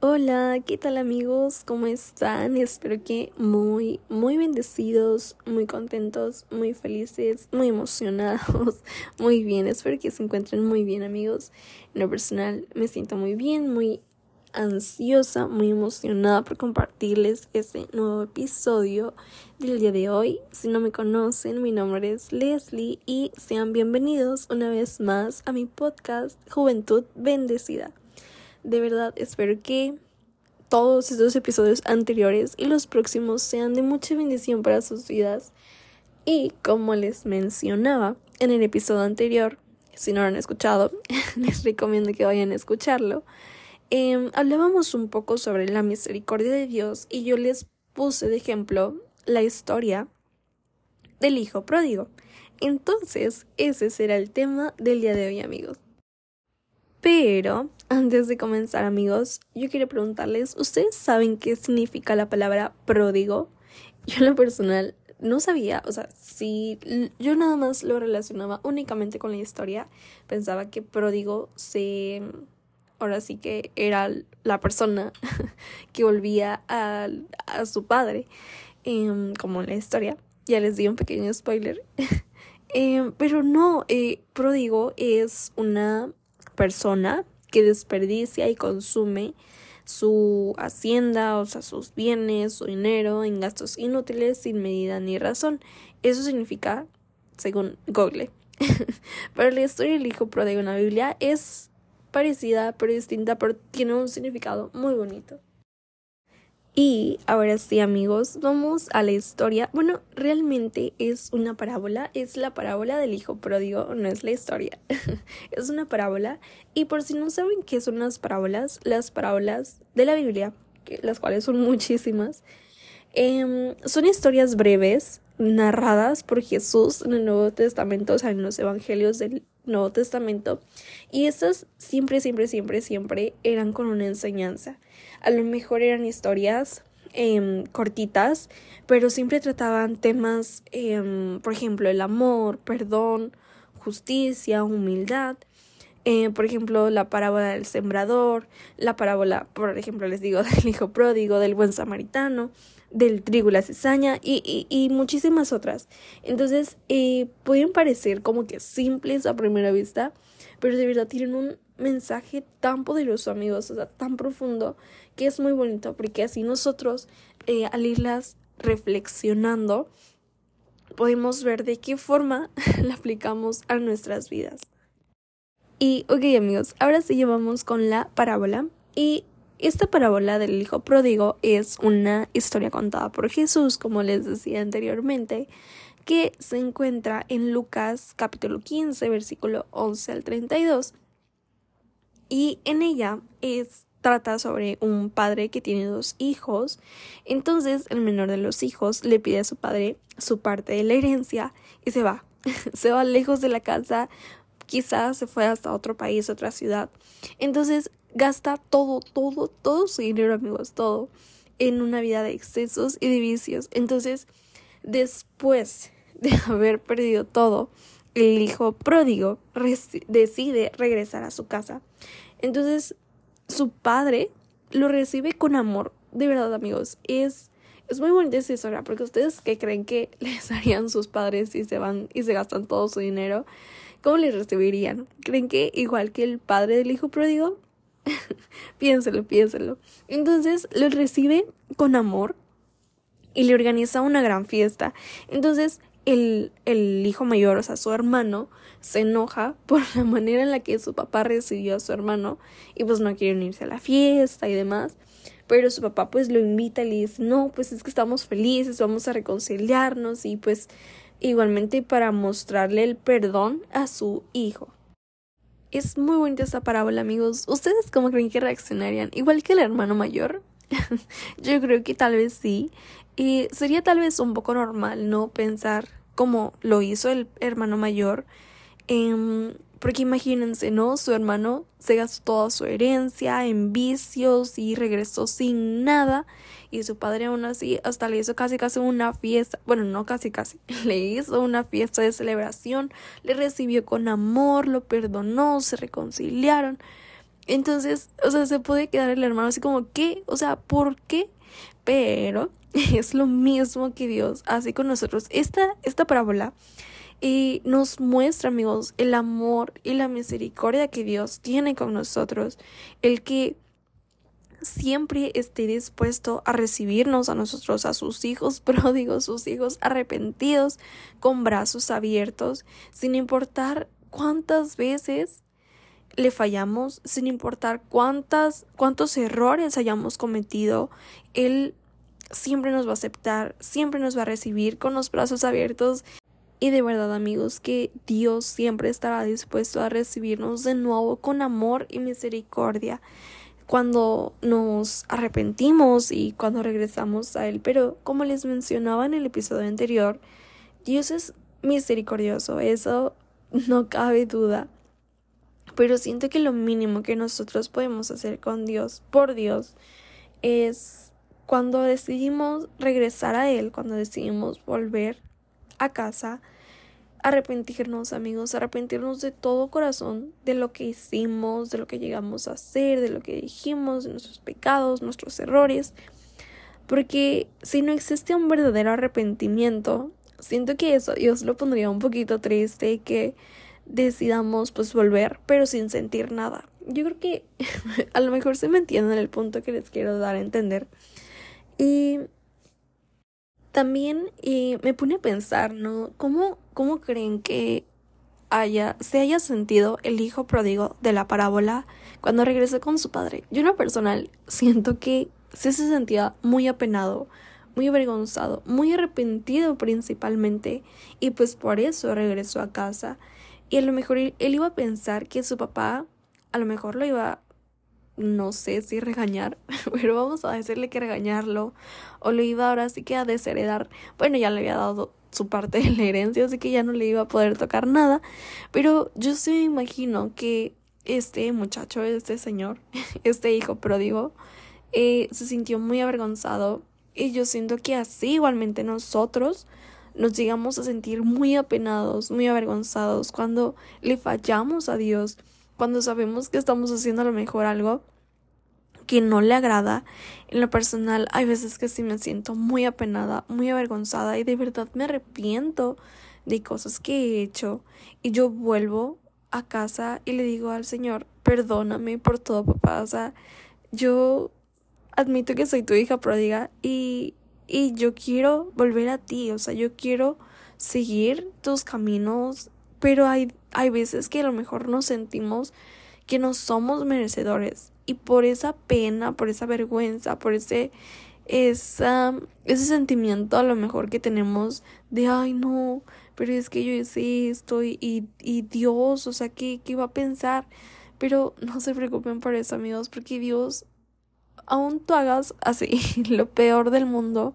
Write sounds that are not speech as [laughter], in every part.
Hola, ¿qué tal amigos? ¿Cómo están? Espero que muy, muy bendecidos, muy contentos, muy felices, muy emocionados, [laughs] muy bien. Espero que se encuentren muy bien amigos. En lo personal me siento muy bien, muy ansiosa, muy emocionada por compartirles este nuevo episodio del día de hoy. Si no me conocen, mi nombre es Leslie y sean bienvenidos una vez más a mi podcast Juventud Bendecida. De verdad, espero que todos estos episodios anteriores y los próximos sean de mucha bendición para sus vidas. Y como les mencionaba en el episodio anterior, si no lo han escuchado, [laughs] les recomiendo que vayan a escucharlo. Em, hablábamos un poco sobre la misericordia de Dios y yo les puse de ejemplo la historia del hijo pródigo. Entonces, ese será el tema del día de hoy, amigos. Pero antes de comenzar amigos, yo quiero preguntarles, ¿ustedes saben qué significa la palabra pródigo? Yo en lo personal no sabía, o sea, si yo nada más lo relacionaba únicamente con la historia, pensaba que pródigo se... Ahora sí que era la persona [laughs] que volvía a, a su padre, em, como en la historia. Ya les di un pequeño spoiler. [laughs] Em, pero no, eh, pródigo es una persona que desperdicia y consume su hacienda, o sea, sus bienes, su dinero en gastos inútiles sin medida ni razón. Eso significa, según Google. [laughs] pero la historia del hijo pródigo en la Biblia es parecida pero distinta, pero tiene un significado muy bonito. Y ahora sí amigos, vamos a la historia. Bueno, realmente es una parábola, es la parábola del hijo pródigo, no es la historia. [laughs] es una parábola. Y por si no saben qué son las parábolas, las parábolas de la Biblia, las cuales son muchísimas, em, son historias breves narradas por Jesús en el Nuevo Testamento, o sea, en los evangelios del Nuevo Testamento. Y estas siempre, siempre, siempre, siempre eran con una enseñanza. A lo mejor eran historias em, cortitas, pero siempre trataban temas, em, por ejemplo, el amor, perdón, justicia, humildad. Eh, por ejemplo, la parábola del sembrador, la parábola, por ejemplo, les digo, [laughs] del hijo pródigo, del buen samaritano, del trigo y la cizaña y, y, muchísimas otras. Entonces, eh, pueden parecer como que simples a primera vista, pero de verdad tienen un mensaje tan poderoso, amigos, o sea, tan profundo, que es muy bonito, porque así nosotros, eh, al irlas reflexionando, podemos ver de qué forma [laughs] la aplicamos a nuestras vidas. Y, ok, amigos, ahora sí llevamos con la parábola. Y esta parábola del hijo pródigo es una historia contada por Jesús, como les decía anteriormente, que se encuentra en Lucas capítulo 15, versículo 11 al 32. Y en ella es trata sobre un padre que tiene dos hijos. Entonces el menor de los hijos le pide a su padre su parte de la herencia y se va. [laughs] se va lejos de la casa, quizás se fue hasta otro país, otra ciudad. Entonces gasta todo, todo, todo su dinero, amigos, todo en una vida de excesos y de vicios. Entonces, después de [laughs] haber perdido todo, el hijo pródigo decide regresar a su casa. Entonces, su padre lo recibe con amor. De verdad, amigos, es, es muy bonita esa historia, porque ustedes que creen que [laughs] les harían sus padres si se van y se gastan todo su dinero, ¿cómo les recibirían? ¿Creen que igual que el padre del hijo pródigo? [laughs] piénselo, piénselo. Entonces, lo recibe con amor y le organiza una gran fiesta. Entonces, el, el hijo mayor, o sea, su hermano, se enoja [laughs] por la manera en la que su papá recibió a su hermano y pues no quiere unirse a la fiesta y demás. Pero su papá pues lo invita y le dice, no, pues es que estamos felices, vamos a reconciliarnos y pues igualmente para mostrarle el perdón a su hijo. Es muy bonita esta parábola, amigos. ¿Ustedes cómo creen que reaccionarían? Igual que el hermano mayor. [laughs] Yo creo que tal vez sí. Y sería tal vez un poco normal, ¿no? Pensar como lo hizo el hermano mayor. Em, porque imagínense, ¿no? Su hermano se gastó toda su herencia en vicios y regresó sin nada. Y su padre aún así hasta le hizo casi casi una fiesta. Bueno, no casi casi. [laughs] Le hizo una fiesta de celebración. Le recibió con amor, lo perdonó, se reconciliaron. Entonces, o sea, se puede quedar el hermano así como, ¿qué? O sea, ¿por qué? Pero [laughs] es lo mismo que Dios hace con nosotros. Esta, esta parábola y nos muestra, amigos, el amor y la misericordia que Dios tiene con nosotros, el que siempre esté dispuesto a recibirnos a nosotros, a sus hijos [laughs] pródigos, sus hijos arrepentidos, con brazos abiertos, sin importar cuántas veces le fallamos, sin importar cuántas, cuántos errores hayamos cometido, Él siempre nos va a aceptar, siempre nos va a recibir con los brazos abiertos y de verdad amigos que Dios siempre estará dispuesto a recibirnos de nuevo con amor y misericordia cuando nos arrepentimos y cuando regresamos a Él. Pero como les mencionaba en el episodio anterior, Dios es misericordioso, eso no cabe duda. Pero siento que lo mínimo que nosotros podemos hacer con Dios, por Dios, es cuando decidimos regresar a Él, cuando decidimos volver a casa, arrepentirnos, amigos, arrepentirnos de todo corazón de lo que hicimos, de lo que llegamos a hacer, de lo que dijimos, de nuestros pecados, nuestros errores. Porque si no existe un verdadero arrepentimiento, siento que eso Dios lo pondría un poquito triste que decidamos pues volver, pero sin sentir nada. Yo creo que [laughs] a lo mejor se me entienden el punto que les quiero dar a entender. Y también me pone a pensar, ¿no? ¿Cómo, cómo creen que haya, se haya sentido el hijo pródigo de la parábola cuando regresó con su padre? Yo en lo personal siento que sí se sentía muy apenado, muy avergonzado, muy arrepentido principalmente, y pues por eso regresó a casa. Y a lo mejor él iba a pensar que su papá a lo mejor lo iba no sé si regañar, [laughs] pero vamos a decirle que regañarlo, o lo iba ahora sí que a desheredar. Bueno, ya le había dado su parte de la herencia, así que ya no le iba a poder tocar nada, pero yo sí me imagino que este muchacho, este señor, [laughs] este hijo pródigo, eh, se sintió muy avergonzado y yo siento que así igualmente nosotros nos llegamos a sentir muy apenados, muy avergonzados cuando le fallamos a Dios cuando sabemos que estamos haciendo a lo mejor algo que no le agrada. En lo personal, hay veces que sí me siento muy apenada, muy avergonzada y de verdad me arrepiento de cosas que he hecho. Y yo vuelvo a casa y le digo al Señor, perdóname por todo, papá. O sea, yo admito que soy tu hija pródiga y, y yo quiero volver a ti. O sea, yo quiero seguir tus caminos pero hay, hay veces que a lo mejor nos sentimos que no somos merecedores y por esa pena, por esa vergüenza, por ese esa, ese sentimiento a lo mejor que tenemos de ay no, pero es que yo hice esto y, y, Dios, o sea, ¿qué, ¿qué va a pensar? Pero no se preocupen por eso, amigos, porque Dios, aún tú hagas así [laughs] lo peor del mundo,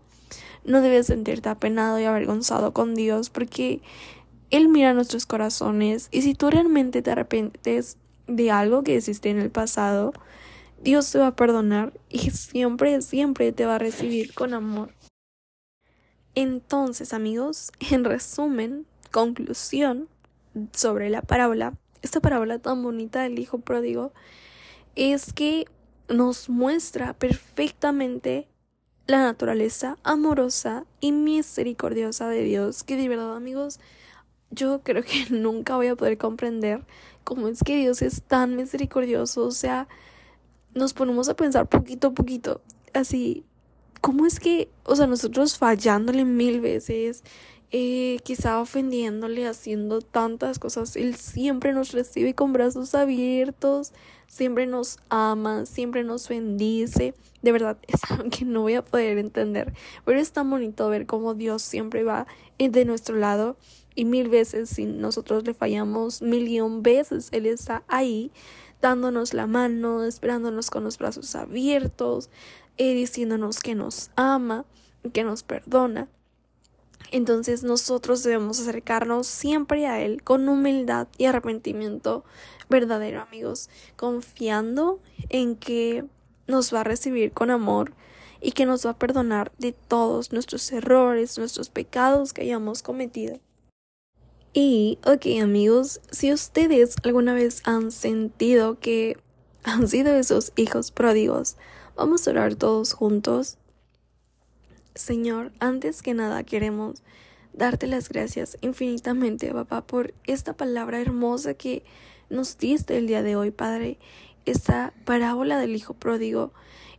no debes sentirte apenado y avergonzado con Dios, porque él mira nuestros corazones y si tú realmente te arrepientes de algo que hiciste en el pasado, Dios te va a perdonar y siempre, siempre te va a recibir con amor. Entonces, amigos, en resumen, conclusión sobre la parábola, esta parábola tan bonita del Hijo Pródigo, es que nos muestra perfectamente la naturaleza amorosa y misericordiosa de Dios, que de verdad, amigos, yo creo que [laughs] nunca voy a poder comprender cómo es que Dios es tan misericordioso. O sea, nos ponemos a pensar poquito a poquito, así, ¿cómo es que, o sea, nosotros fallándole mil veces, eh, quizá ofendiéndole, haciendo tantas cosas, Él siempre nos recibe con brazos abiertos, siempre nos ama, siempre nos bendice. De verdad, [laughs] es algo que no voy a poder entender, pero es tan bonito ver cómo Dios siempre va de nuestro lado y mil veces si nosotros le fallamos, millón veces Él está ahí dándonos la mano, esperándonos con los brazos abiertos, eh, diciéndonos que nos ama, que nos perdona. Entonces nosotros debemos acercarnos siempre a Él con humildad y arrepentimiento verdadero, amigos, confiando en que nos va a recibir con amor y que nos va a perdonar de todos nuestros errores, nuestros pecados que hayamos cometido. Y, ok amigos, si ustedes alguna vez han sentido que [laughs] han sido esos hijos pródigos. Vamos a orar todos juntos. Señor, antes que nada queremos darte las gracias infinitamente, papá, por esta palabra hermosa que nos diste el día de hoy, Padre. Esta parábola del Hijo Pródigo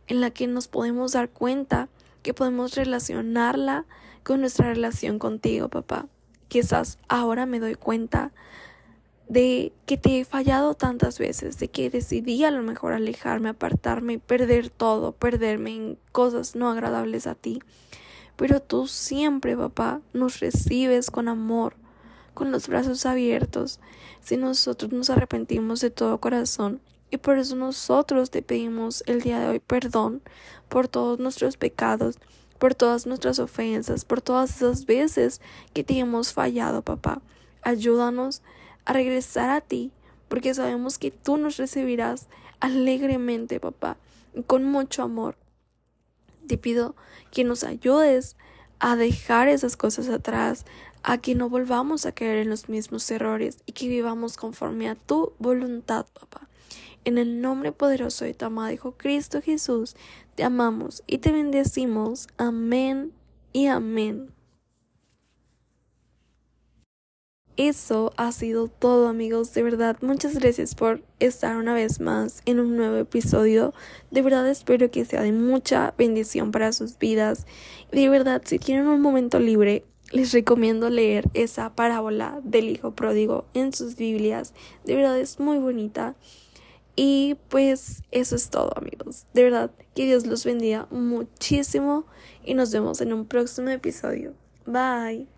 en la que nos podemos dar cuenta que podemos relacionarla con nuestra relación contigo, papá. Quizás ahora me doy cuenta de que te he fallado tantas veces, de que decidí a lo mejor alejarme, apartarme, perder todo, perderme en cosas no agradables a ti. Pero tú siempre, papá, nos recibes con amor, con los brazos abiertos, si nosotros nos arrepentimos de todo corazón. Y por eso nosotros te pedimos el día de hoy perdón por todos nuestros pecados, por todas nuestras ofensas, por todas esas veces que te hemos fallado, papá. Ayúdanos a regresar a ti, porque sabemos que tú nos recibirás alegremente, papá, con mucho amor. Te pido que nos ayudes a dejar esas cosas atrás, a que no volvamos a caer en los mismos errores y que vivamos conforme a tu voluntad, papá. En el nombre poderoso de tu amado Hijo Cristo Jesús, te amamos y te bendecimos. Amén y amén. Eso ha sido todo amigos, de verdad muchas gracias por estar una vez más en un nuevo episodio, de verdad espero que sea de mucha bendición para sus vidas, de verdad si tienen un momento libre les recomiendo leer esa parábola del hijo pródigo en sus Biblias, de verdad es muy bonita. Y pues eso es todo amigos, de verdad que Dios los bendiga muchísimo y nos vemos en un próximo episodio, bye.